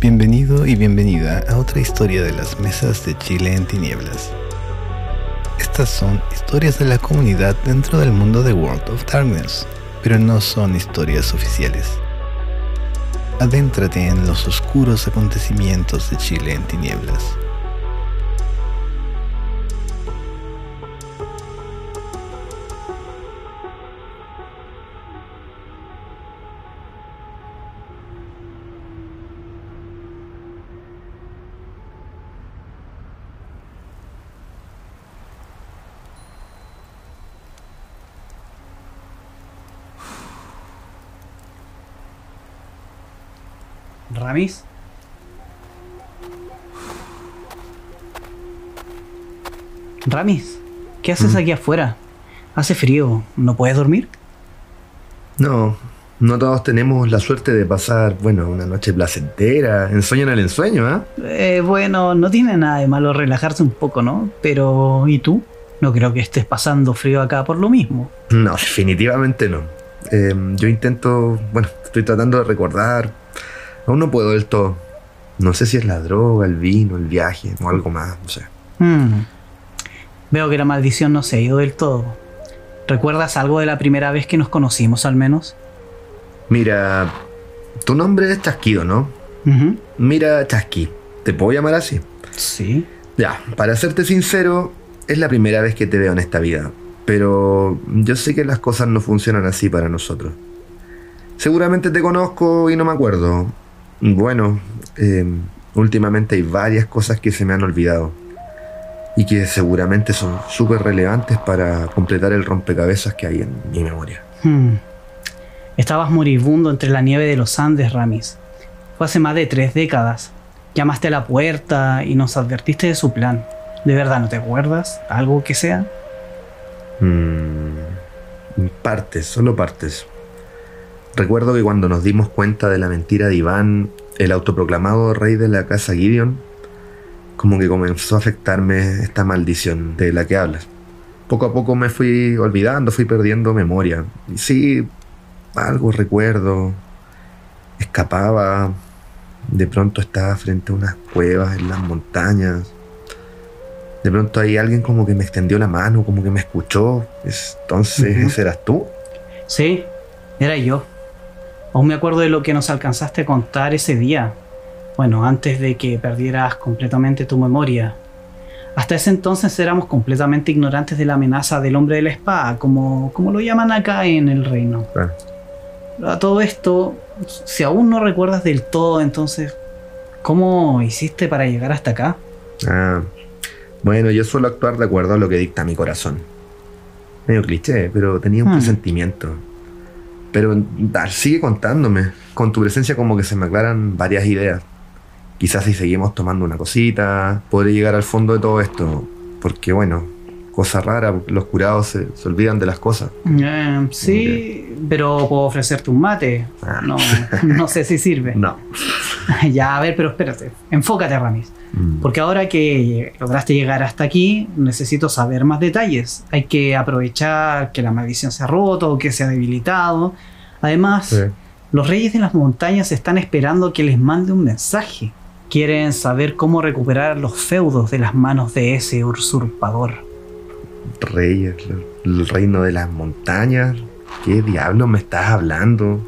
Bienvenido y bienvenida a otra historia de las mesas de Chile en tinieblas. Estas son historias de la comunidad dentro del mundo de World of Darkness, pero no son historias oficiales. Adéntrate en los oscuros acontecimientos de Chile en tinieblas. Ramis, ¿qué haces aquí afuera? Hace frío, ¿no puedes dormir? No, no todos tenemos la suerte de pasar, bueno, una noche placentera, ensueño en el ensueño, ¿ah? Eh, bueno, no tiene nada de malo relajarse un poco, ¿no? Pero, ¿y tú? No creo que estés pasando frío acá por lo mismo. No, definitivamente no. Eh, yo intento, bueno, estoy tratando de recordar. Aún no puedo del todo. No sé si es la droga, el vino, el viaje o algo más, no sé. Hmm. Veo que la maldición no se ha ido del todo. ¿Recuerdas algo de la primera vez que nos conocimos al menos? Mira, tu nombre es Chasquido, ¿no? Ujú. Mira, Chasqui. ¿Te puedo llamar así? Sí. Ya, para serte sincero, es la primera vez que te veo en esta vida. Pero yo sé que las cosas no funcionan así para nosotros. Seguramente te conozco y no me acuerdo. Bueno, eh, últimamente hay varias cosas que se me han olvidado. Y que seguramente son súper relevantes para completar el rompecabezas que hay en mi memoria. Hmm. Estabas moribundo entre la nieve de los Andes, Ramis. Fue hace más de tres décadas. Llamaste a la puerta y nos advertiste de su plan. ¿De verdad no te acuerdas? ¿Algo que sea? Mm, partes, solo partes. Recuerdo que cuando nos dimos cuenta de la mentira de Iván, el autoproclamado rey de la casa Gideon, como que comenzó a afectarme esta maldición de la que hablas. Poco a poco me fui olvidando, fui perdiendo memoria. Y sí, algo recuerdo. Escapaba. De pronto estaba frente a unas cuevas en las montañas. De pronto ahí alguien como que me extendió la mano, como que me escuchó. Es- Entonces, Ujú. ¿ese eras tú? Sí, era yo. Aún me acuerdo de lo que nos alcanzaste a contar ese día. Bueno, antes de que perdieras completamente tu memoria. Hasta ese entonces éramos completamente ignorantes de la amenaza del hombre de la espada, como, como lo llaman acá en el reino. Claro. A todo esto, si aún no recuerdas del todo, entonces, ¿cómo hiciste para llegar hasta acá? Ah, bueno, yo suelo actuar de acuerdo a lo que dicta mi corazón. Medio cliché, pero tenía un Hmm. presentimiento. Pero sigue contándome. Con tu presencia como que se me aclaran varias ideas. Quizás si seguimos tomando una cosita, podré llegar al fondo de todo esto. Porque bueno, cosa rara, los curados se, se olvidan de las cosas. Eh, sí, pero puedo ofrecerte un mate. Ah. No, no sé si sirve. No. Ya, a ver, pero espérate. Enfócate, Ramis. Mm. Porque ahora que lograste llegar hasta aquí, necesito saber más detalles. Hay que aprovechar que la maldición se ha roto o que se ha debilitado. Además, Sí. los reyes de las montañas están esperando que les mande un mensaje. Quieren saber cómo recuperar los feudos de las manos de ese usurpador. Reyes, el reino de las montañas. ¿Qué diablo me estás hablando?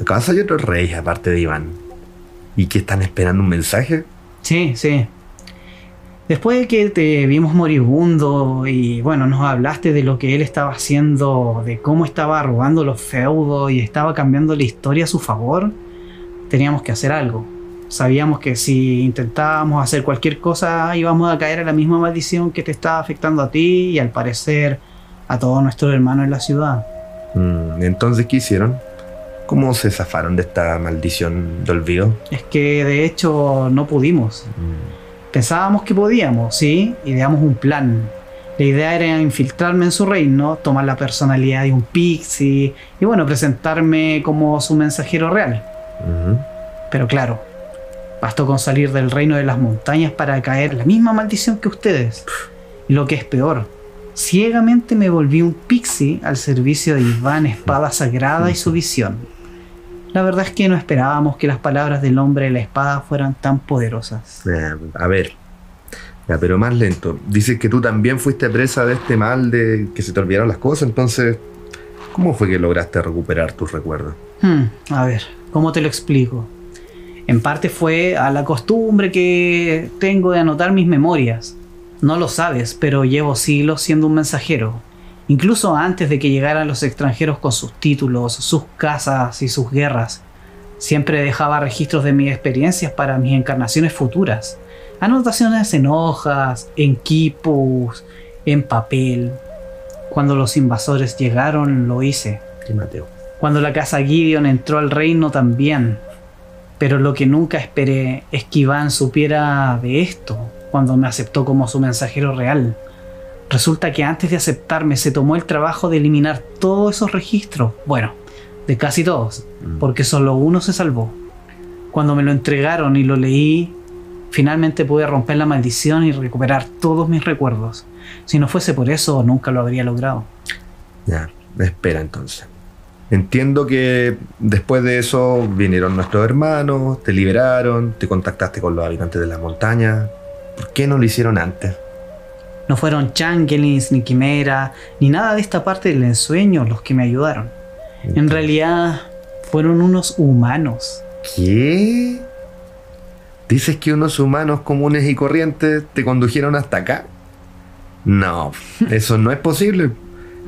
¿Acaso hay otros reyes aparte de Iván? ¿Y que están esperando un mensaje? Sí, sí. Después de que te vimos moribundo y bueno, nos hablaste de lo que él estaba haciendo, de cómo estaba robando los feudos y estaba cambiando la historia a su favor, teníamos que hacer algo. Sabíamos que si intentábamos hacer cualquier cosa íbamos a caer en la misma maldición que te estaba afectando a ti y al parecer a todos nuestros hermanos en la ciudad. Mm, Entonces, ¿qué hicieron? ¿Cómo se zafaron de esta maldición de olvido? Es que de hecho no pudimos. Mm, Pensábamos que podíamos, ¿sí? Ideamos un plan. La idea era infiltrarme en su reino, tomar la personalidad de un pixie y bueno, presentarme como su mensajero real. ujú. Pero claro, bastó con salir del reino de las montañas para caer en la misma maldición que ustedes. Y lo que es peor, ciegamente me volví un pixie al servicio de Iván Espada Sagrada y su visión. La verdad es que no esperábamos que las palabras del hombre de la espada fueran tan poderosas. Eh, a ver. Ya, pero más lento. Dices que tú también fuiste presa de este mal de que se te olvidaron las cosas, entonces, ¿cómo fue que lograste recuperar tus recuerdos? Hmm, a ver, ¿cómo te lo explico? En parte fue a la costumbre que tengo de anotar mis memorias. No lo sabes, pero llevo siglos siendo un mensajero. Incluso antes de que llegaran los extranjeros con sus títulos, sus casas y sus guerras, siempre dejaba registros de mis experiencias para mis encarnaciones futuras. Anotaciones en hojas, en quipus, en papel. Cuando los invasores llegaron, lo hice. Mateo. Cuando la casa Gideon entró al reino también. Pero lo que nunca esperé es que Iván supiera de esto cuando me aceptó como su mensajero real. Resulta que antes de aceptarme se tomó el trabajo de eliminar todos esos registros. Bueno, de casi todos, Mm. porque solo uno se salvó. Cuando me lo entregaron y lo leí, finalmente pude romper la maldición y recuperar todos mis recuerdos. Si no fuese por eso, nunca lo habría logrado. Ya, espera entonces. Entiendo que después de eso vinieron nuestros hermanos, te liberaron, te contactaste con los habitantes de la montaña. ¿Por qué no lo hicieron antes? No fueron changelings, ni quimera, ni nada de esta parte del ensueño los que me ayudaron. En realidad, fueron unos humanos. ¿Qué? ¿Dices que unos humanos comunes y corrientes te condujeron hasta acá? No, eso no es posible.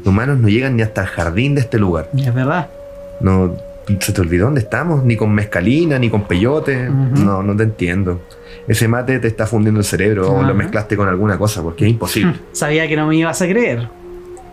Humanos no llegan ni hasta el jardín de este lugar. Es verdad. No, ¿Se te olvidó dónde estamos? Ni con mezcalina, ni con peyote. No, no te entiendo. Ese mate te está fundiendo el cerebro o lo mezclaste con alguna cosa porque es imposible. Sabía que no me ibas a creer.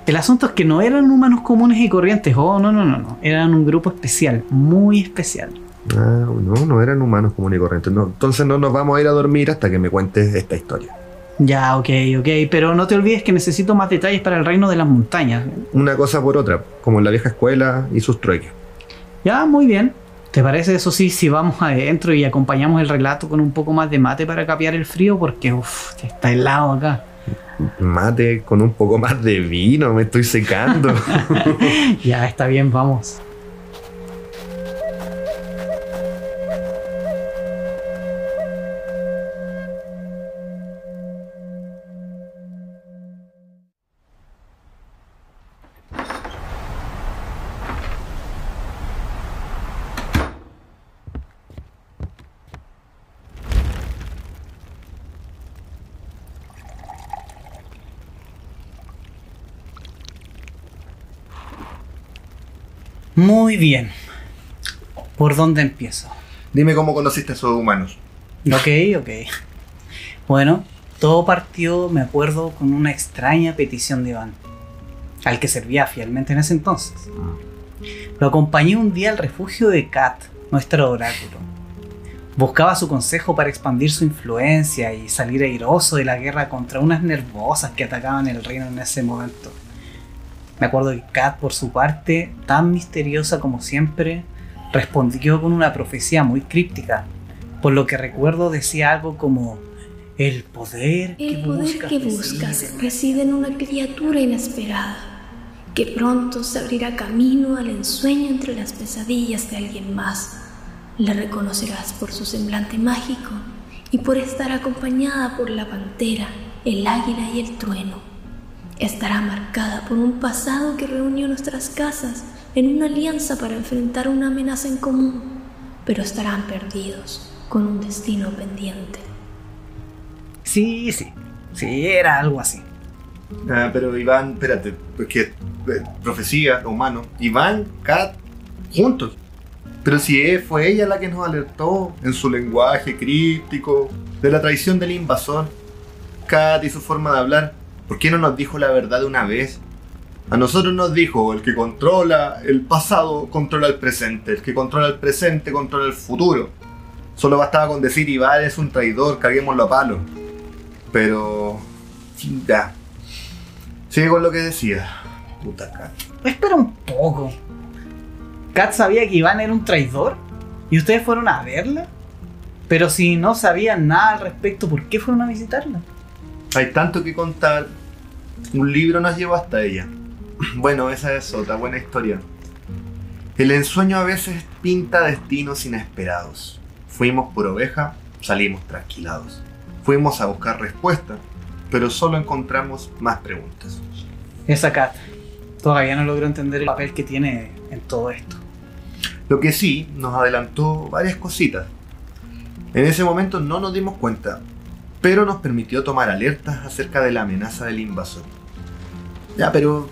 El asunto es que no eran humanos comunes y corrientes. Oh, no, no, no, no. Eran un grupo especial, muy especial. Ah, no, no eran humanos comunes y corrientes. No, entonces no nos vamos a ir a dormir hasta que me cuentes esta historia. Ya, ok, ok. Pero no te olvides que necesito más detalles para el reino de las montañas. Una cosa por otra, como en la vieja escuela y sus trueques. Ya, muy bien. ¿Te parece eso sí si vamos adentro y acompañamos el relato con un poco más de mate para capear el frío? Porque, uff, está helado acá. Mate con un poco más de vino, me estoy secando. Ya, está bien, vamos. Muy bien. ¿Por dónde empiezo? Dime cómo conociste a esos humanos. Ok, ok. Bueno, todo partió, me acuerdo, con una extraña petición de Iván, al que servía fielmente en ese entonces. Lo acompañé un día al refugio de Kat, nuestro oráculo. Buscaba su consejo para expandir su influencia y salir airoso de la guerra contra unas nervosas que atacaban el reino en ese momento. Me acuerdo que Kat, por su parte, tan misteriosa como siempre, respondió con una profecía muy críptica. Por lo que recuerdo decía algo como el poder que El poder buscas. que buscas en-". reside en una criatura inesperada, que pronto se abrirá camino al ensueño entre las pesadillas de alguien más. La reconocerás por su semblante mágico y por estar acompañada por la pantera, el águila y el trueno. Estará marcada por un pasado que reunió nuestras casas en una alianza para enfrentar una amenaza en común, pero estarán perdidos con un destino pendiente. Sí, sí. Sí, era algo así. Ah, pero Iván, espérate, porque eh, profecía, humano. Iván, Kat, juntos. Pero si fue ella la que nos alertó en su lenguaje críptico de la traición del invasor. Kat y su forma de hablar. ¿Por qué no nos dijo la verdad de una vez? A nosotros nos dijo, el que controla el pasado controla el presente, el que controla el presente controla el futuro. Solo bastaba con decir Iván es un traidor, caguémoslo a palo. Pero... Ya, Sigue con lo que decía. Puta Kat. Espera un poco. ¿Kat sabía que Iván era un traidor? ¿Y ustedes fueron a verla? Pero si no sabían nada al respecto, ¿por qué fueron a visitarla? Hay tanto que contar. Un libro nos llevó hasta ella. Bueno, esa es otra buena historia. El ensueño a veces pinta destinos inesperados. Fuimos por oveja, salimos trasquilados. Fuimos a buscar respuestas, pero solo encontramos más preguntas. Esa Kat todavía no logró entender el papel que tiene en todo esto. Lo que sí nos adelantó varias cositas. En ese momento no nos dimos cuenta, pero nos permitió tomar alertas acerca de la amenaza del invasor. Ya, pero...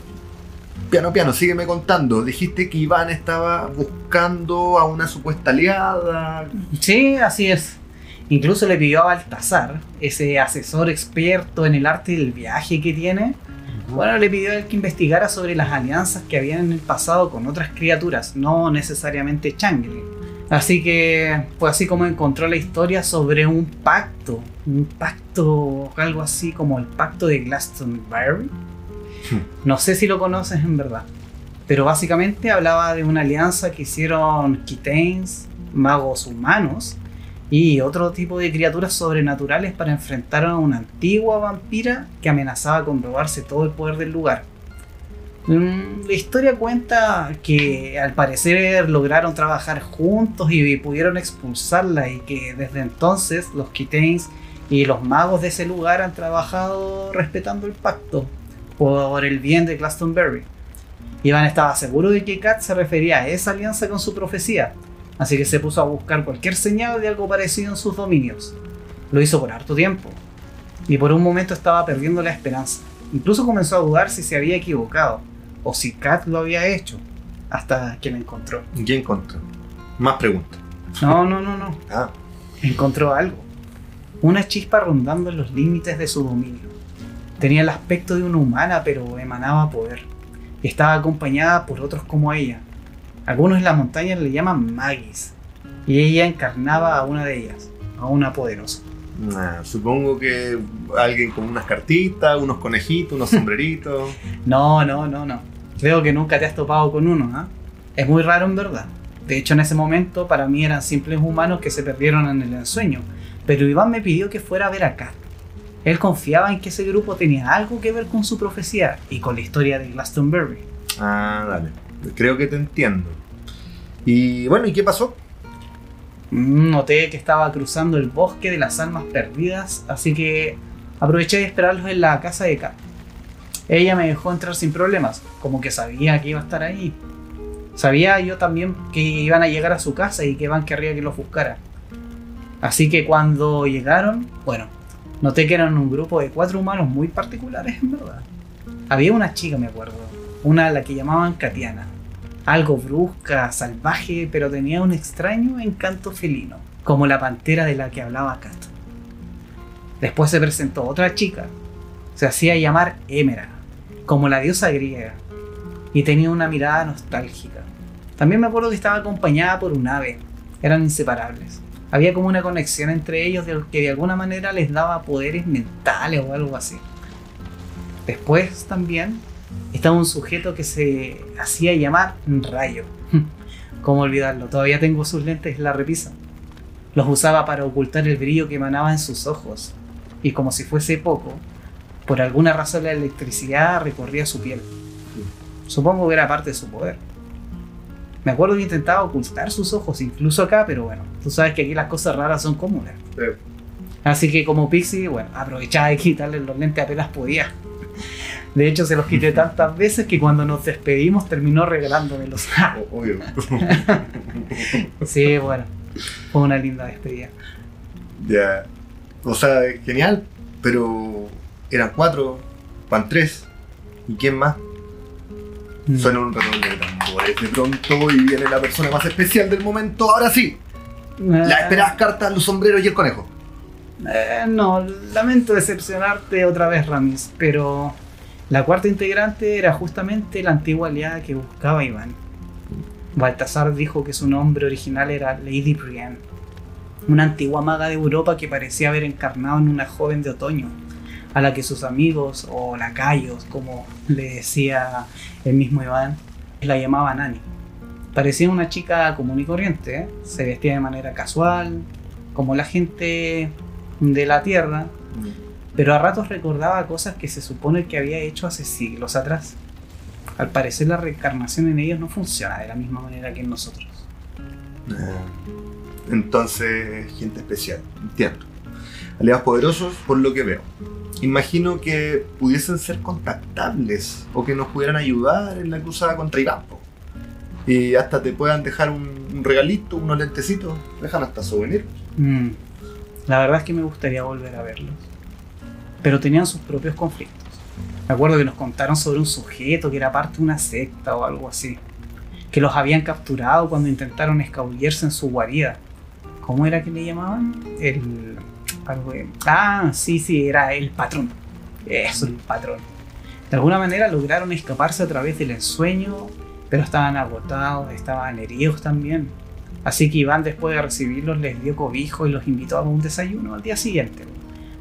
Piano, piano, sígueme contando. Dijiste que Iván estaba buscando a una supuesta aliada. Sí, así es. Incluso le pidió a Baltasar, ese asesor experto en el arte del viaje que tiene, bueno, le pidió a él que investigara sobre las alianzas que habían en el pasado con otras criaturas, no necesariamente Changeling. Así que fue así como encontró la historia sobre un pacto, un pacto, algo así como el pacto de Glastonbury. No sé si lo conoces en verdad, pero básicamente hablaba de una alianza que hicieron Kitains, magos humanos, y otro tipo de criaturas sobrenaturales para enfrentar a una antigua vampira que amenazaba con robarse todo el poder del lugar. Mm, La historia cuenta que al parecer lograron trabajar juntos y pudieron expulsarla y que desde entonces los Kitains y los magos de ese lugar han trabajado respetando el pacto por el bien de Glastonbury. Iván estaba seguro de que Kat se refería a esa alianza con su profecía, así que se puso a buscar cualquier señal de algo parecido en sus dominios. Lo hizo por harto tiempo, y por un momento estaba perdiendo la esperanza. Incluso comenzó a dudar si se había equivocado, o si Kat lo había hecho, hasta que la encontró. ¿Qué encontró? Más preguntas. No, no, no, no. Ah, Encontró algo. Una chispa rondando en los límites de su dominio. Tenía el aspecto de una humana, pero emanaba poder. Y estaba acompañada por otros como ella. Algunos en la montaña le llaman magis. Y ella encarnaba a una de ellas, a una poderosa. Nah, supongo que alguien con unas cartitas, unos conejitos, unos sombreritos. No, no, no, no. Creo que nunca te has topado con uno, ¿ah? Es muy raro en verdad. De hecho, en ese momento para mí eran simples humanos que se perdieron en el ensueño. Pero Iván me pidió que fuera a ver a Kat. Él confiaba en que ese grupo tenía algo que ver con su profecía y con la historia de Glastonbury. Ah, dale. Creo que te entiendo. Y bueno, ¿y qué pasó? Noté que estaba cruzando el bosque de las almas perdidas, así que aproveché de esperarlos en la casa de Kat. Ella me dejó entrar sin problemas, como que sabía que iba a estar ahí. Sabía yo también que iban a llegar a su casa y que Van querría que los buscara. Así que cuando llegaron, bueno, noté que eran un grupo de cuatro humanos muy particulares en verdad. Había una chica, me acuerdo, una a la que llamaban Katiana. Algo brusca, salvaje, pero tenía un extraño encanto felino, como la pantera de la que hablaba Kat. Después se presentó otra chica. Se hacía llamar Émera, como la diosa griega, y tenía una mirada nostálgica. También me acuerdo que estaba acompañada por un ave. Eran inseparables. Había como una conexión entre ellos que de alguna manera les daba poderes mentales o algo así. Después también estaba un sujeto que se hacía llamar Rayo. ¿Cómo olvidarlo? Todavía tengo sus lentes en la repisa. Los usaba para ocultar el brillo que emanaba en sus ojos. Y como si fuese poco, por alguna razón la electricidad recorría su piel. Supongo que era parte de su poder. Me acuerdo que intentaba ocultar sus ojos, incluso acá, pero bueno, tú sabes que aquí las cosas raras son comunes. Así que como Pixie, bueno, aprovechaba de quitarle los lentes apenas podía. De hecho, se los quité tantas veces que cuando nos despedimos terminó regalándomelos. Obvio. sí, bueno, fue una linda despedida. ya. O sea, genial. Pero eran cuatro, van tres. ¿Y quién más? Mm. Suena un redoble de tambores de pronto y viene la persona más especial del momento. Ahora sí, las esperadas cartas, los sombreros y el conejo. Eh, no, lamento decepcionarte otra vez, Ramis, pero la cuarta integrante era justamente la antigua aliada que buscaba Iván. Baltasar dijo que su nombre original era Lady Brienne, una antigua maga de Europa que parecía haber encarnado en una joven de otoño, a la que sus amigos o lacayos, como le decía el mismo Iván, la llamaban Annie. Parecía una chica común y corriente, ¿eh? se vestía de manera casual, como la gente de la Tierra, pero a ratos recordaba cosas que se supone que había hecho hace siglos atrás. al parecer la reencarnación en ellos no funciona de la misma manera que en nosotros. Ah, Entonces, gente especial, entiendo. Aliados poderosos, por lo que veo. Imagino que pudiesen ser contactables o que nos pudieran ayudar en la cruzada contra Iván. po. Y hasta te puedan dejar un, un regalito, unos lentecitos. Dejan hasta souvenir. Mm, La verdad es que me gustaría volver a verlos. Pero tenían sus propios conflictos. Me acuerdo que nos contaron sobre un sujeto que era parte de una secta o algo así. Que los habían capturado cuando intentaron escabullirse en su guarida. ¿Cómo era que le llamaban? El. Ah, sí, sí, era el patrón. Eso, el patrón. De alguna manera lograron escaparse a través del ensueño, pero estaban agotados, estaban heridos también. Así que Iván, después de recibirlos, les dio cobijo y los invitó a un desayuno al día siguiente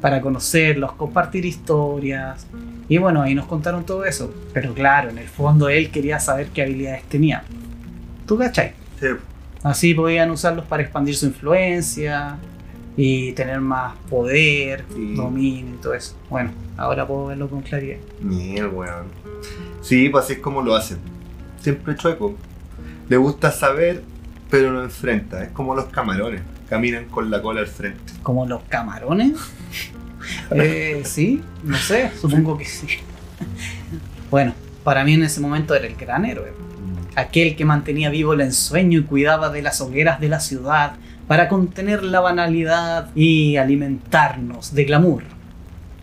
para conocerlos, compartir historias. Y bueno, ahí nos contaron todo eso. Pero claro, en el fondo él quería saber qué habilidades tenía. ¿Tú cachai? Sí. Así podían usarlos para expandir su influencia y tener más poder, Sí. dominio y todo eso. Bueno, ahora puedo verlo con claridad. Miel, weón. Sí, pues así es como lo hacen. Siempre chueco. Le gusta saber, pero no enfrenta. Es como los camarones. Caminan con la cola al frente. Como los camarones. Eh, sí, no sé, supongo que sí. Bueno, para mí en ese momento era el gran héroe. Aquel que mantenía vivo el ensueño y cuidaba de las hogueras de la ciudad para contener la banalidad y alimentarnos de glamour.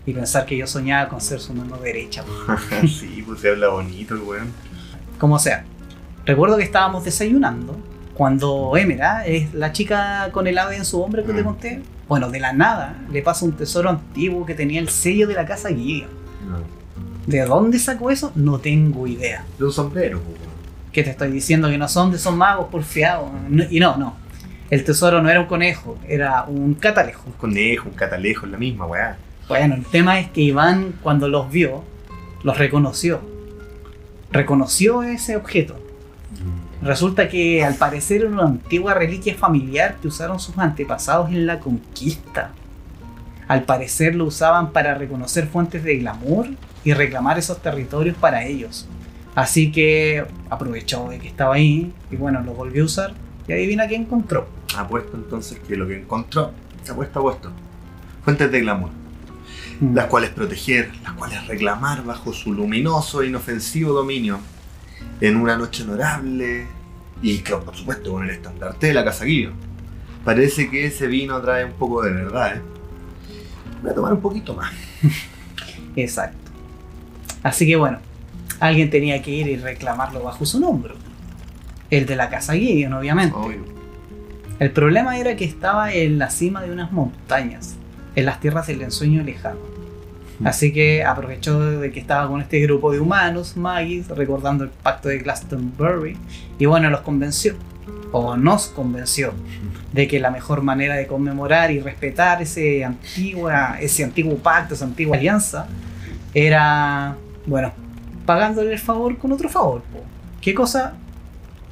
Y pensar que yo soñaba con ser su mano derecha. sí, pues se habla bonito el weón. Como sea. Recuerdo que estábamos desayunando cuando Emera, es la chica con el ave en su hombro que te Mm. conté, bueno, de la nada le pasa un tesoro antiguo que tenía el sello de la casa Gideon. ¿De dónde sacó eso? No tengo idea. De un sombrero. ¿Qué te estoy diciendo? Que no son de esos magos porfiados. No- y no, no. El tesoro no era un conejo, era un catalejo. Un conejo, un catalejo, es la misma, weá. Bueno, el tema es que Iván, cuando los vio, los reconoció. Reconoció ese objeto. Resulta que al parecer era una antigua reliquia familiar que usaron sus antepasados en la conquista. Al parecer lo usaban para reconocer fuentes de glamour y reclamar esos territorios para ellos. Así que aprovechó de que estaba ahí y bueno, lo volvió a usar y adivina qué encontró. Apuesto entonces que lo que encontró, apuesto, apuesto. Fuentes de glamour, Mm. las cuales proteger, las cuales reclamar bajo su luminoso e inofensivo dominio. En una noche honorable y que por supuesto con el estandarte de la casa Guido. Parece que ese vino trae un poco de verdad, ¿eh? Voy a tomar un poquito más. Exacto. Así que bueno, alguien tenía que ir y reclamarlo bajo su nombre. El de la casa Gideon, obviamente. Obvio. El problema era que estaba en la cima de unas montañas, en las tierras del ensueño lejano. Así que aprovechó de que estaba con este grupo de humanos, magis, recordando el pacto de Glastonbury, y bueno, los convenció, o nos convenció, de que la mejor manera de conmemorar y respetar ese, antigua, ese antiguo pacto, esa antigua alianza, era, bueno, pagándole el favor con otro favor. ¿Qué cosa?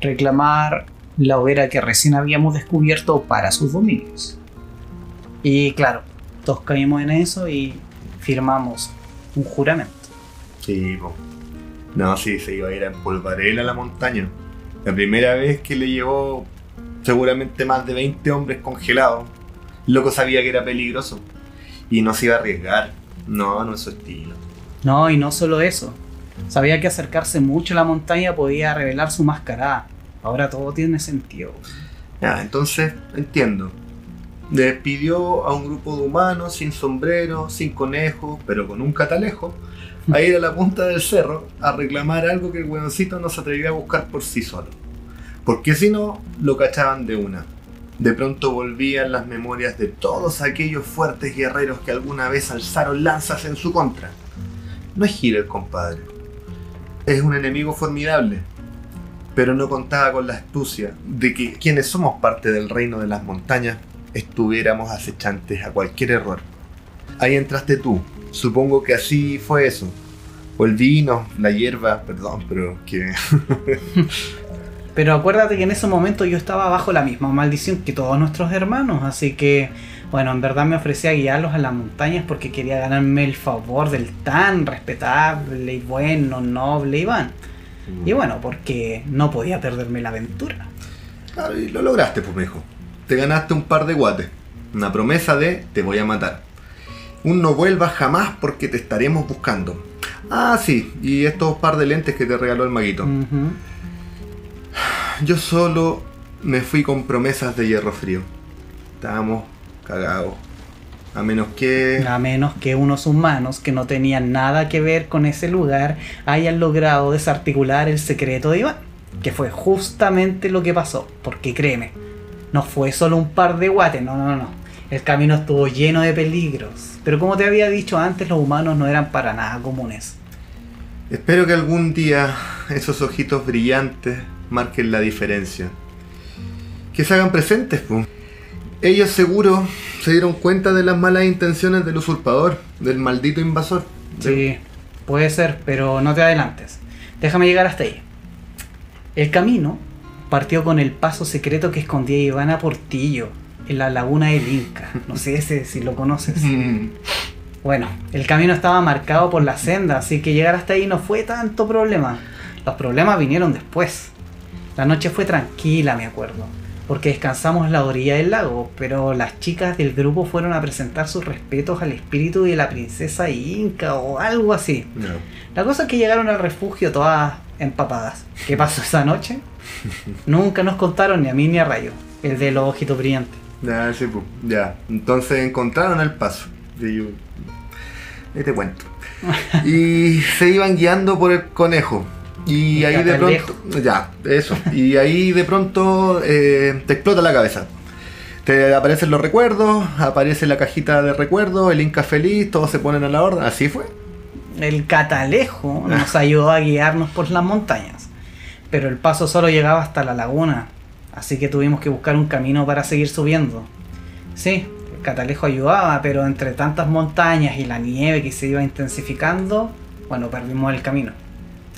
Reclamar la hoguera que recién habíamos descubierto para sus dominios. Y claro, todos caímos en eso y firmamos un juramento. Sí, po. No, sí, se iba a ir a empolvar él a la montaña. La primera vez que le llevó seguramente más de 20 hombres congelados. El loco sabía que era peligroso. Y no se iba a arriesgar. No, no es su estilo. No, y no solo eso. Sabía que acercarse mucho a la montaña podía revelar su mascarada. Ahora todo tiene sentido. Ya, entonces, entiendo. Despidió a un grupo de humanos sin sombrero, sin conejo, pero con un catalejo, a ir a la punta del cerro a reclamar algo que el weoncito no se atrevía a buscar por sí solo. Porque si no, lo cachaban de una. De pronto volvían las memorias de todos aquellos fuertes guerreros que alguna vez alzaron lanzas en su contra. No es Gira el compadre. Es un enemigo formidable, pero no contaba con la astucia de que quienes somos parte del reino de las montañas estuviéramos acechantes a cualquier error. Ahí entraste tú, supongo que así fue eso. O el vino, la hierba, perdón, pero que... Pero acuérdate que en ese momento yo estaba bajo la misma maldición que todos nuestros hermanos, así que, bueno, en verdad me ofrecí a guiarlos a las montañas porque quería ganarme el favor del tan respetable y bueno, noble Iván. Y bueno, porque no podía perderme la aventura. Claro, y lo lograste, pues. Te ganaste un par de guates. Una promesa de te voy a matar. Un no vuelvas jamás porque te estaremos buscando. Ah, sí, y estos par de lentes que te regaló el maguito. Yo solo me fui con promesas de hierro frío. Estábamos cagados. A menos que... A menos que unos humanos que no tenían nada que ver con ese lugar hayan logrado desarticular el secreto de Iván. Que fue justamente lo que pasó. Porque créeme, no fue solo un par de guates, no, no, no. El camino estuvo lleno de peligros. Pero como te había dicho antes, los humanos no eran para nada comunes. Espero que algún día esos ojitos brillantes marquen la diferencia. Que se hagan presentes, pues. Ellos seguro se dieron cuenta de las malas intenciones del usurpador, del maldito invasor. Sí, puede ser, pero no te adelantes. Déjame llegar hasta ahí. El camino partió con el paso secreto que escondía Ivana Portillo en la laguna del Inca. No sé ese, si lo conoces. Mm, Bueno, el camino estaba marcado por la senda, así que llegar hasta ahí no fue tanto problema. Los problemas vinieron después. La noche fue tranquila, me acuerdo, porque descansamos en la orilla del lago, pero las chicas del grupo fueron a presentar sus respetos al espíritu de la princesa Inca o algo así. no. La cosa es que llegaron al refugio todas empapadas. ¿Qué pasó esa noche? Nunca nos contaron ni a mí ni a Rayo, el de los ojitos brillantes. Ya, sí, pues, ya. Entonces encontraron el paso. Y yo... Ahí te cuento. Y se iban guiando por el conejo. Y ahí de pronto... Ya, eso. Y ahí de pronto eh, te explota la cabeza. Te aparecen los recuerdos, aparece la cajita de recuerdos, el Inca feliz, todos se ponen a la orden. Así fue. El catalejo nos ayudó a guiarnos por las montañas, pero el paso solo llegaba hasta la laguna, así que tuvimos que buscar un camino para seguir subiendo. Sí, el catalejo ayudaba, pero entre tantas montañas y la nieve que se iba intensificando, bueno, perdimos el camino.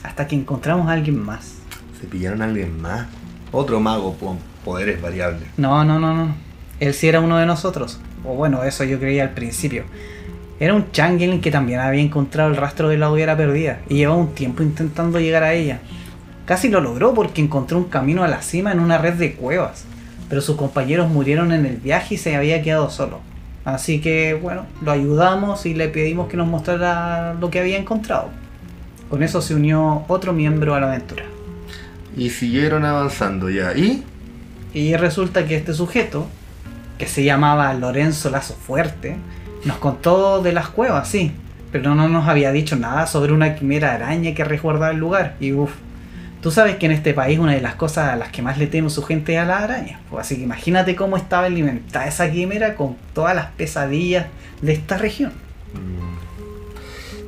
Hasta que encontramos a alguien más. Se pillaron a alguien más. Otro mago con poderes variables. No, no, no, no. Él sí era uno de nosotros. O bueno, eso yo creía al principio. Era un changeling que también había encontrado el rastro de la hoguera perdida y llevaba un tiempo intentando llegar a ella. Casi lo logró porque encontró un camino a la cima en una red de cuevas, pero sus compañeros murieron en el viaje y se había quedado solo. Así que bueno, lo ayudamos y le pedimos que nos mostrara lo que había encontrado. Con eso se unió otro miembro a la aventura. Y siguieron avanzando ya. ¿Y? Y resulta que este sujeto, que se llamaba Lorenzo Lazo Fuerte, nos contó de las cuevas, sí, pero no nos había dicho nada sobre una quimera araña que resguardaba el lugar. Y uff, tú sabes que en este país una de las cosas a las que más le teme su gente es a las arañas. Pues así que imagínate cómo estaba alimentada esa quimera con todas las pesadillas de esta región.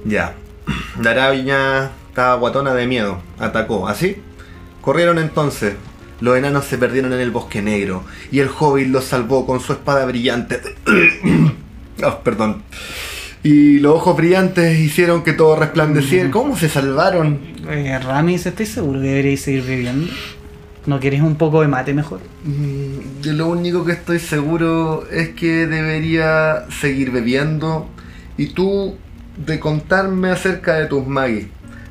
Ya. La araña estaba guatona de miedo. Atacó. ¿Así? Corrieron entonces. Los enanos se perdieron en el bosque negro. Y el hobbit los salvó con su espada brillante. Ah, perdón. Y los ojos brillantes hicieron que todo resplandeciera. ¿Cómo se salvaron? Eh, Ramis, ¿estás seguro que deberíais seguir bebiendo? ¿No quieres un poco de mate mejor? Mm, Yo lo único que estoy seguro es que debería seguir bebiendo. Y tú de contarme acerca de tus magis,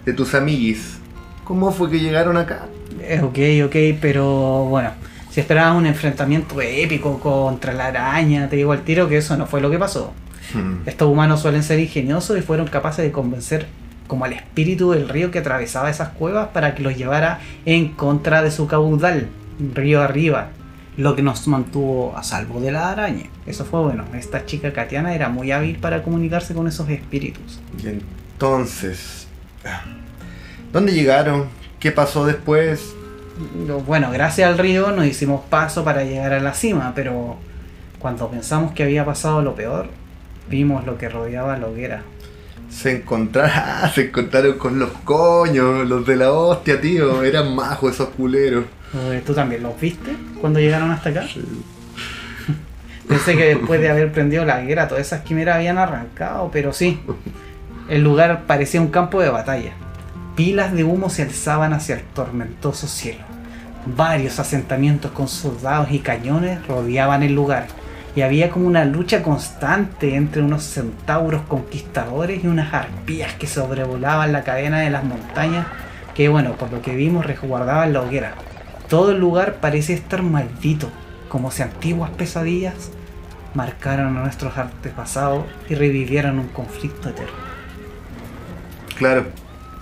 de tus amiguis. ¿Cómo fue que llegaron acá? Eh, ok, ok, pero bueno, si esperabas un enfrentamiento épico contra la araña, te digo al tiro que eso no fue lo que pasó. Hmm. Estos humanos suelen ser ingeniosos y fueron capaces de convencer como al espíritu del río que atravesaba esas cuevas para que los llevara en contra de su caudal, río arriba, lo que nos mantuvo a salvo de la araña. Eso fue bueno, esta chica Katiana era muy hábil para comunicarse con esos espíritus. Y entonces, ¿dónde llegaron? ¿Qué pasó después? Bueno, gracias al río nos hicimos paso para llegar a la cima, pero cuando pensamos que había pasado lo peor, vimos lo que rodeaba la hoguera. Se encontraron, se encontraron con los coños, los de la hostia, tío. Eran majos esos culeros. Eh, ¿Tú también los viste cuando llegaron hasta acá? Pensé que después de haber prendido la hoguera todas esas quimeras habían arrancado, pero sí. El lugar parecía un campo de batalla. Pilas de humo se alzaban hacia el tormentoso cielo. Varios asentamientos con soldados y cañones rodeaban el lugar. Y había como una lucha constante entre unos centauros conquistadores y unas arpías que sobrevolaban la cadena de las montañas que bueno, por lo que vimos resguardaban la hoguera. Todo el lugar parecía estar maldito, como si antiguas pesadillas marcaron a nuestros antepasados y revivieran un conflicto eterno. Claro,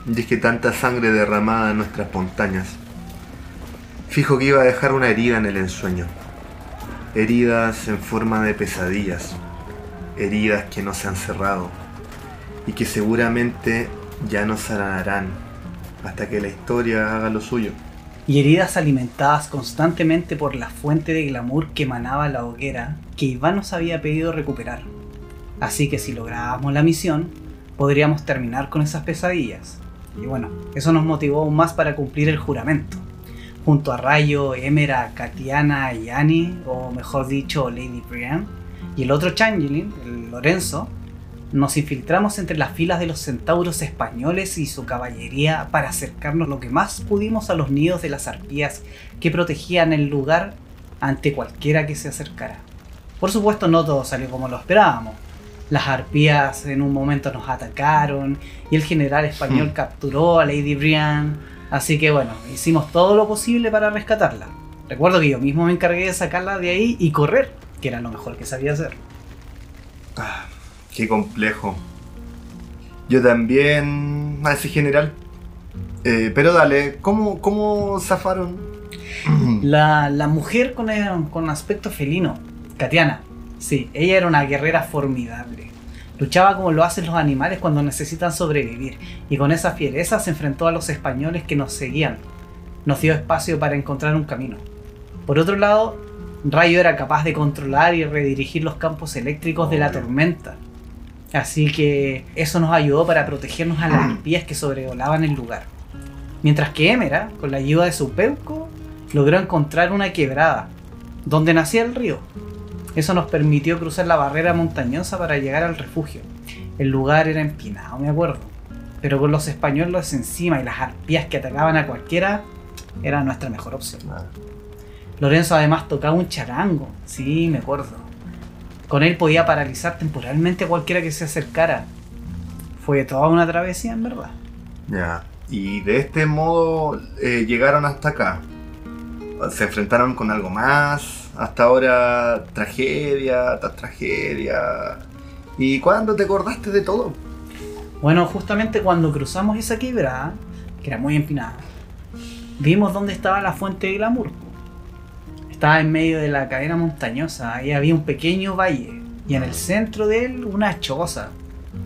y es que tanta sangre derramada en nuestras montañas. Fijo que iba a dejar una herida en el ensueño. Heridas en forma de pesadillas. Heridas que no se han cerrado. Y que seguramente ya no sanarán hasta que la historia haga lo suyo. Y heridas alimentadas constantemente por la fuente de glamour que emanaba la hoguera que Iván nos había pedido recuperar. Así que si lográbamos la misión, podríamos terminar con esas pesadillas. Y bueno, eso nos motivó aún más para cumplir el juramento. Junto a Rayo, Emera, Katiana y Annie, o mejor dicho, Lady Brienne, y el otro Changeling, el Lorenzo, nos infiltramos entre las filas de los centauros españoles y su caballería para acercarnos lo que más pudimos a los nidos de las arpías que protegían el lugar ante cualquiera que se acercara. Por supuesto no todo salió como lo esperábamos. Las arpías en un momento nos atacaron y el general español capturó a Lady Brienne, así que bueno, hicimos todo lo posible para rescatarla. Recuerdo que yo mismo me encargué de sacarla de ahí y correr, que era lo mejor que sabía hacer. Ah, qué complejo. Yo también a ese general. Eh, pero dale, ¿cómo, cómo zafaron? La, la mujer con, el- con aspecto felino, Katiana. Sí, ella era una guerrera formidable. Luchaba como lo hacen los animales cuando necesitan sobrevivir, y con esa fiereza se enfrentó a los españoles que nos seguían. Nos dio espacio para encontrar un camino. Por otro lado, Rayo era capaz de controlar y redirigir los campos eléctricos de la tormenta. Así que eso nos ayudó para protegernos a las arpías que sobrevolaban el lugar. Mientras que Emera, con la ayuda de su peuco, logró encontrar una quebrada, donde nacía el río. Eso nos permitió cruzar la barrera montañosa para llegar al refugio. El lugar era empinado, me acuerdo. Pero con los españoles encima y las arpías que atacaban a cualquiera, era nuestra mejor opción. Lorenzo además tocaba un charango, sí, me acuerdo. Con él podía paralizar temporalmente a cualquiera que se acercara. Fue toda una travesía, en verdad. Ya. Y de este modo eh, llegaron hasta acá. Se enfrentaron con algo más. Hasta ahora tragedia, tras tragedia. ¿Y cuándo te acordaste de todo? Bueno, justamente cuando cruzamos esa quebrada, que era muy empinada, vimos dónde estaba la fuente de glamour. Estaba en medio de la cadena montañosa, ahí había un pequeño valle, y en el centro de él una choza,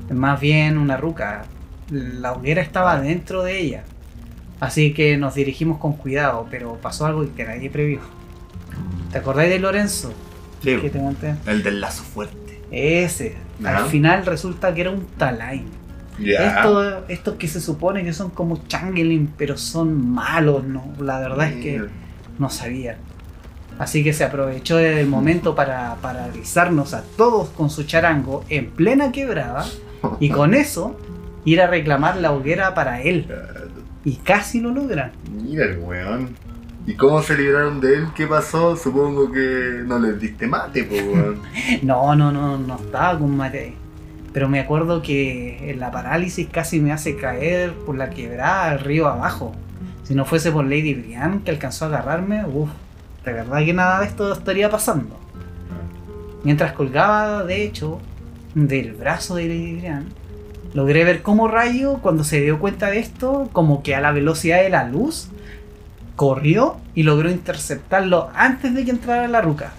más bien una ruca. La hoguera estaba dentro de ella. Así que nos dirigimos con cuidado, pero pasó algo que nadie previó. ¿Te acordáis de Lorenzo? Sí, Que te conté. el del lazo fuerte. Ese. Ya. Al final resulta que era un talain. Estos, estos que se supone que son como changeling, pero son malos, ¿no? La verdad es que no sabía. Así que se aprovechó del momento para paralizarnos a todos con su charango en plena quebrada y con eso ir a reclamar la hoguera para él. Y casi lo logran. Mira el weón. ¿Y cómo se libraron de él? ¿Qué pasó? Supongo que no les diste mate, pues. No, no, no, no estaba con mate. Pero me acuerdo que la parálisis casi me hace caer por la quebrada río abajo. Si no fuese por Lady Brienne que alcanzó a agarrarme, uff, de verdad que nada de esto estaría pasando. Mientras colgaba, de hecho, del brazo de Lady Brienne, logré ver cómo Rayo, cuando se dio cuenta de esto, como que a la velocidad de la luz, corrió y logró interceptarlo antes de que entrara la ruca.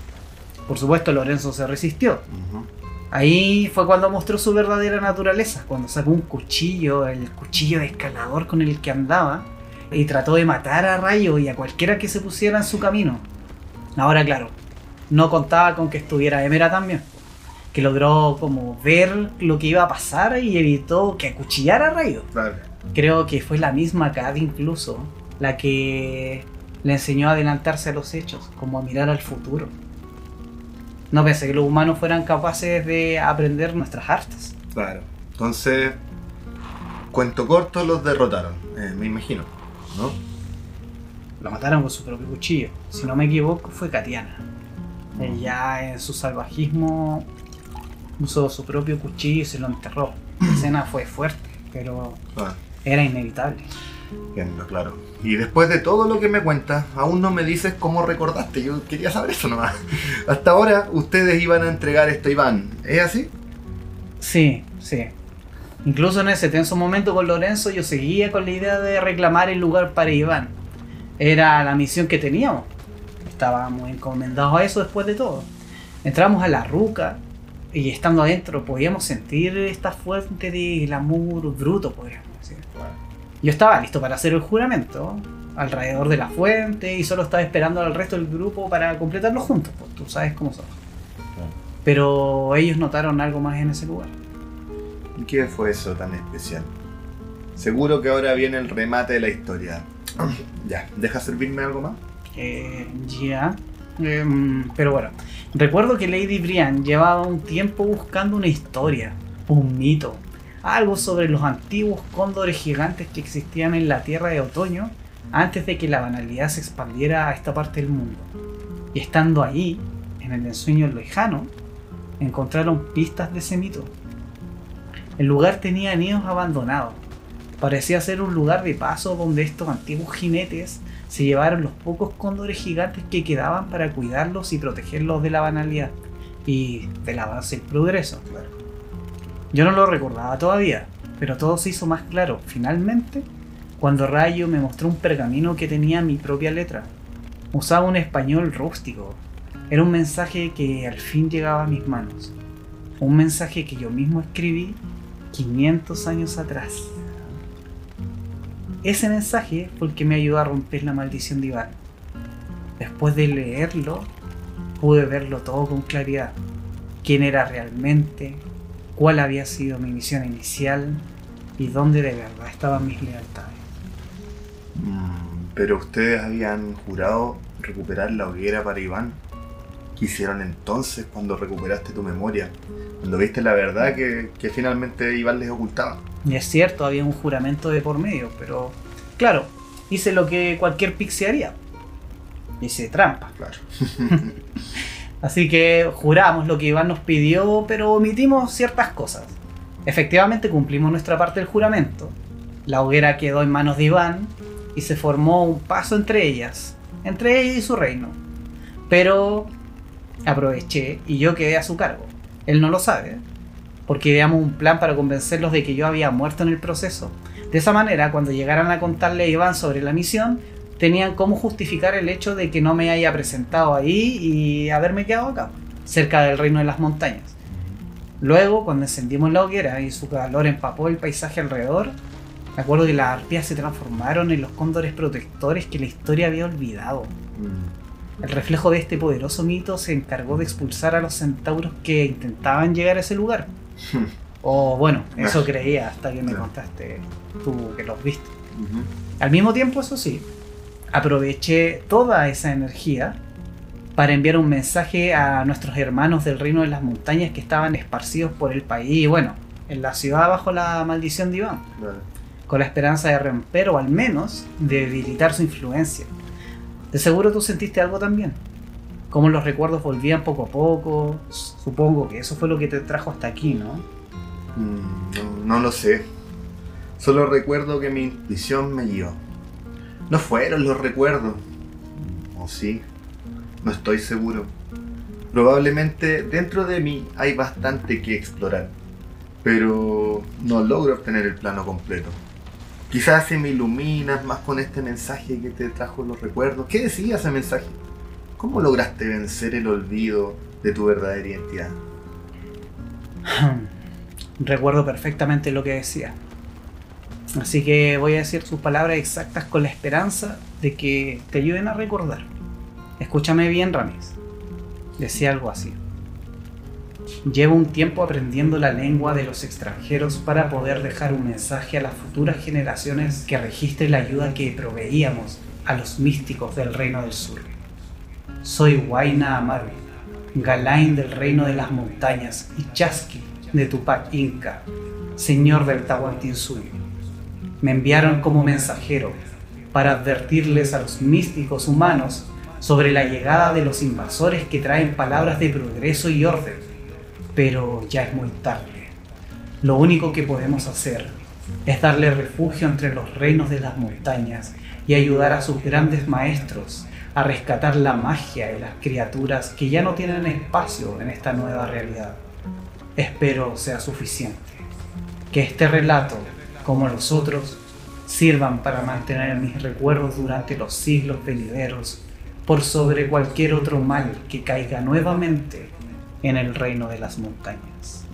Por supuesto, Lorenzo se resistió. Ahí fue cuando mostró su verdadera naturaleza, cuando sacó un cuchillo, el cuchillo de escalador con el que andaba, y trató de matar a Rayo y a cualquiera que se pusiera en su camino. Ahora, claro, no contaba con que estuviera Emera también, que logró como ver lo que iba a pasar y evitó que acuchillara a Rayo. Creo que fue la misma Cad incluso la que le enseñó a adelantarse a los hechos, como a mirar al futuro. No pensé que los humanos fueran capaces de aprender nuestras artes. Claro. Entonces, cuento corto, los derrotaron, eh, me imagino, ¿no? Lo mataron con su propio cuchillo. Si no me equivoco, fue Katiana. Ella en su salvajismo usó su propio cuchillo y se lo enterró. La escena fue fuerte, pero Ah. era inevitable. Entiendo, claro. Y después de todo lo que me cuentas, aún no me dices cómo recordaste. Yo quería saber eso nomás. Hasta ahora ustedes iban a entregar esto a Iván. ¿Es así? Sí, sí. Incluso en ese tenso momento con Lorenzo yo seguía con la idea de reclamar el lugar para Iván. Era la misión que teníamos. Estábamos encomendados a eso después de todo. Entramos a la ruca y estando adentro podíamos sentir esta fuente de glamour bruto, podríamos decir. Yo estaba listo para hacer el juramento alrededor de la fuente y solo estaba esperando al resto del grupo para completarlo juntos, pues tú sabes cómo son. Pero ellos notaron algo más en ese lugar. ¿Y qué fue eso tan especial? Seguro que ahora viene el remate de la historia. ya, ¿deja servirme algo más? Eh, ya. Em, pero bueno, recuerdo que Lady Brian llevaba un tiempo buscando una historia, un mito, algo sobre los antiguos cóndores gigantes que existían en la Tierra de Otoño antes de que la banalidad se expandiera a esta parte del mundo. Y estando ahí, en el ensueño lejano, encontraron pistas de ese mito. El lugar tenía nidos abandonados. Parecía ser un lugar de paso donde estos antiguos jinetes se llevaron los pocos cóndores gigantes que quedaban para cuidarlos y protegerlos de la banalidad y del avance y progreso. Yo no lo recordaba todavía, pero todo se hizo más claro finalmente cuando Rayo me mostró un pergamino que tenía mi propia letra. Usaba un español rústico. Era un mensaje que al fin llegaba a mis manos. Un mensaje que yo mismo escribí 500 años atrás. Ese mensaje fue el que me ayudó a romper la maldición de Iván. Después de leerlo, pude verlo todo con claridad. Quién era realmente, cuál había sido mi misión inicial y dónde de verdad estaban mis lealtades. Mm, pero ustedes habían jurado recuperar la hoguera para Iván. ¿Qué hicieron entonces cuando recuperaste tu memoria? Cuando viste la verdad que, que finalmente Iván les ocultaba. Y es cierto, había un juramento de por medio, pero claro, hice lo que cualquier pixie haría. Hice trampa. Claro. Así que juramos lo que Iván nos pidió, pero omitimos ciertas cosas. Efectivamente cumplimos nuestra parte del juramento. La hoguera quedó en manos de Iván y se formó un paso entre ellas, entre ella y su reino. Pero aproveché y yo quedé a su cargo. Él no lo sabe, porque ideamos un plan para convencerlos de que yo había muerto en el proceso. De esa manera, cuando llegaran a contarle a Iván sobre la misión, tenían cómo justificar el hecho de que no me haya presentado ahí y haberme quedado acá, cerca del reino de las montañas. Luego, cuando encendimos la hoguera y su calor empapó el paisaje alrededor, me acuerdo que las arpías se transformaron en los cóndores protectores que la historia había olvidado. El reflejo de este poderoso mito se encargó de expulsar a los centauros que intentaban llegar a ese lugar. O bueno, eso creía hasta que me contaste tú que los viste. Al mismo tiempo, eso sí, aproveché toda esa energía para enviar un mensaje a nuestros hermanos del reino de las montañas que estaban esparcidos por el país y bueno, en la ciudad bajo la maldición de Iván, con la esperanza de romper o al menos de debilitar su influencia. De seguro tú sentiste algo también. Como los recuerdos volvían poco a poco. Supongo que eso fue lo que te trajo hasta aquí, ¿no? Mm, no, no lo sé. Solo recuerdo que mi intuición me guió. No fueron los recuerdos. ¿O sí? No estoy seguro. Probablemente dentro de mí hay bastante que explorar. Pero no logro obtener el plano completo. Quizás si me iluminas más con este mensaje que te trajo los recuerdos. ¿Qué decía ese mensaje? ¿Cómo lograste vencer el olvido de tu verdadera identidad? Recuerdo perfectamente lo que decía. Así que voy a decir sus palabras exactas con la esperanza de que te ayuden a recordar. Escúchame bien, Ramis. Decía algo así. Llevo un tiempo aprendiendo la lengua de los extranjeros para poder dejar un mensaje a las futuras generaciones que registre la ayuda que proveíamos a los místicos del Reino del Sur. Soy Huayna Amaru, Galain del Reino de las Montañas y Chasqui de Tupac Inca, señor del Tahuantinsuyo. Me enviaron como mensajero para advertirles a los místicos humanos sobre la llegada de los invasores que traen palabras de progreso y orden pero ya es muy tarde. Lo único que podemos hacer es darle refugio entre los reinos de las montañas y ayudar a sus grandes maestros a rescatar la magia y las criaturas que ya no tienen espacio en esta nueva realidad. Espero sea suficiente. Que este relato, como los otros, sirvan para mantener mis recuerdos durante los siglos venideros por sobre cualquier otro mal que caiga nuevamente en el reino de las montañas.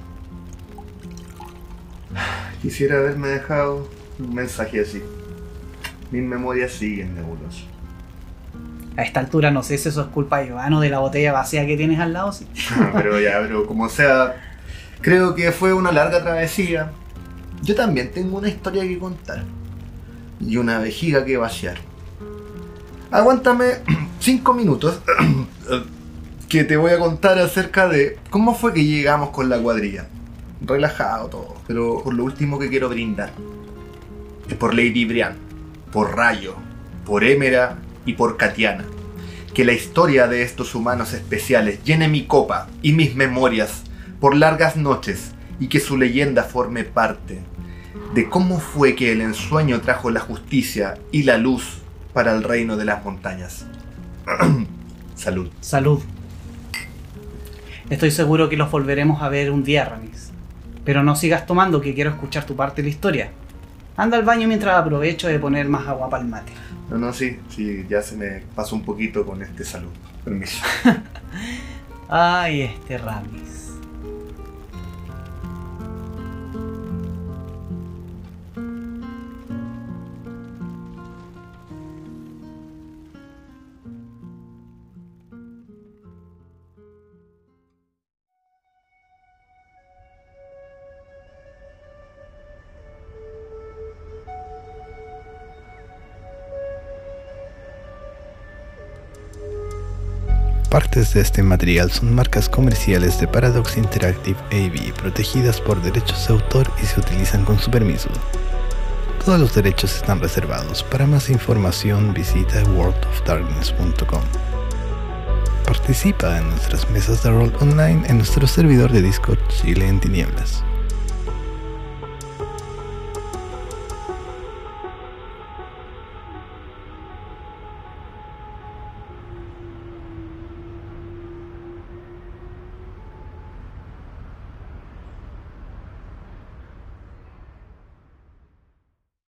Quisiera haberme dejado un mensaje así. Mis memorias siguen nebulosas. A esta altura no sé si eso es culpa de o de la botella vacía que tienes al lado. sí. Pero ya, pero como sea, creo que fue una larga travesía. Yo también tengo una historia que contar. Y una vejiga que vaciar. Aguántame cinco minutos que te voy a contar acerca de cómo fue que llegamos con la cuadrilla. Relajado todo, pero por lo último que quiero brindar. Es por Lady Brian, por Rayo, por Emera y por Katiana. Que la historia de estos humanos especiales llene mi copa y mis memorias por largas noches y que su leyenda forme parte de cómo fue que el ensueño trajo la justicia y la luz para el reino de las montañas. Salud. Salud. Estoy seguro que los volveremos a ver un día, Ramis. Pero no sigas tomando, que quiero escuchar tu parte de la historia. Anda al baño mientras aprovecho de poner más agua para el mate. No, no, sí, sí, ya se me pasó un poquito con este salud. Permiso. Ay, este Ramis. Partes de este material son marcas comerciales de Paradox Interactive AB protegidas por derechos de autor y se utilizan con su permiso. Todos los derechos están reservados. Para más información visita worldofdarkness.com. Participa en nuestras mesas de rol online en nuestro servidor de Discord Chile en Tinieblas.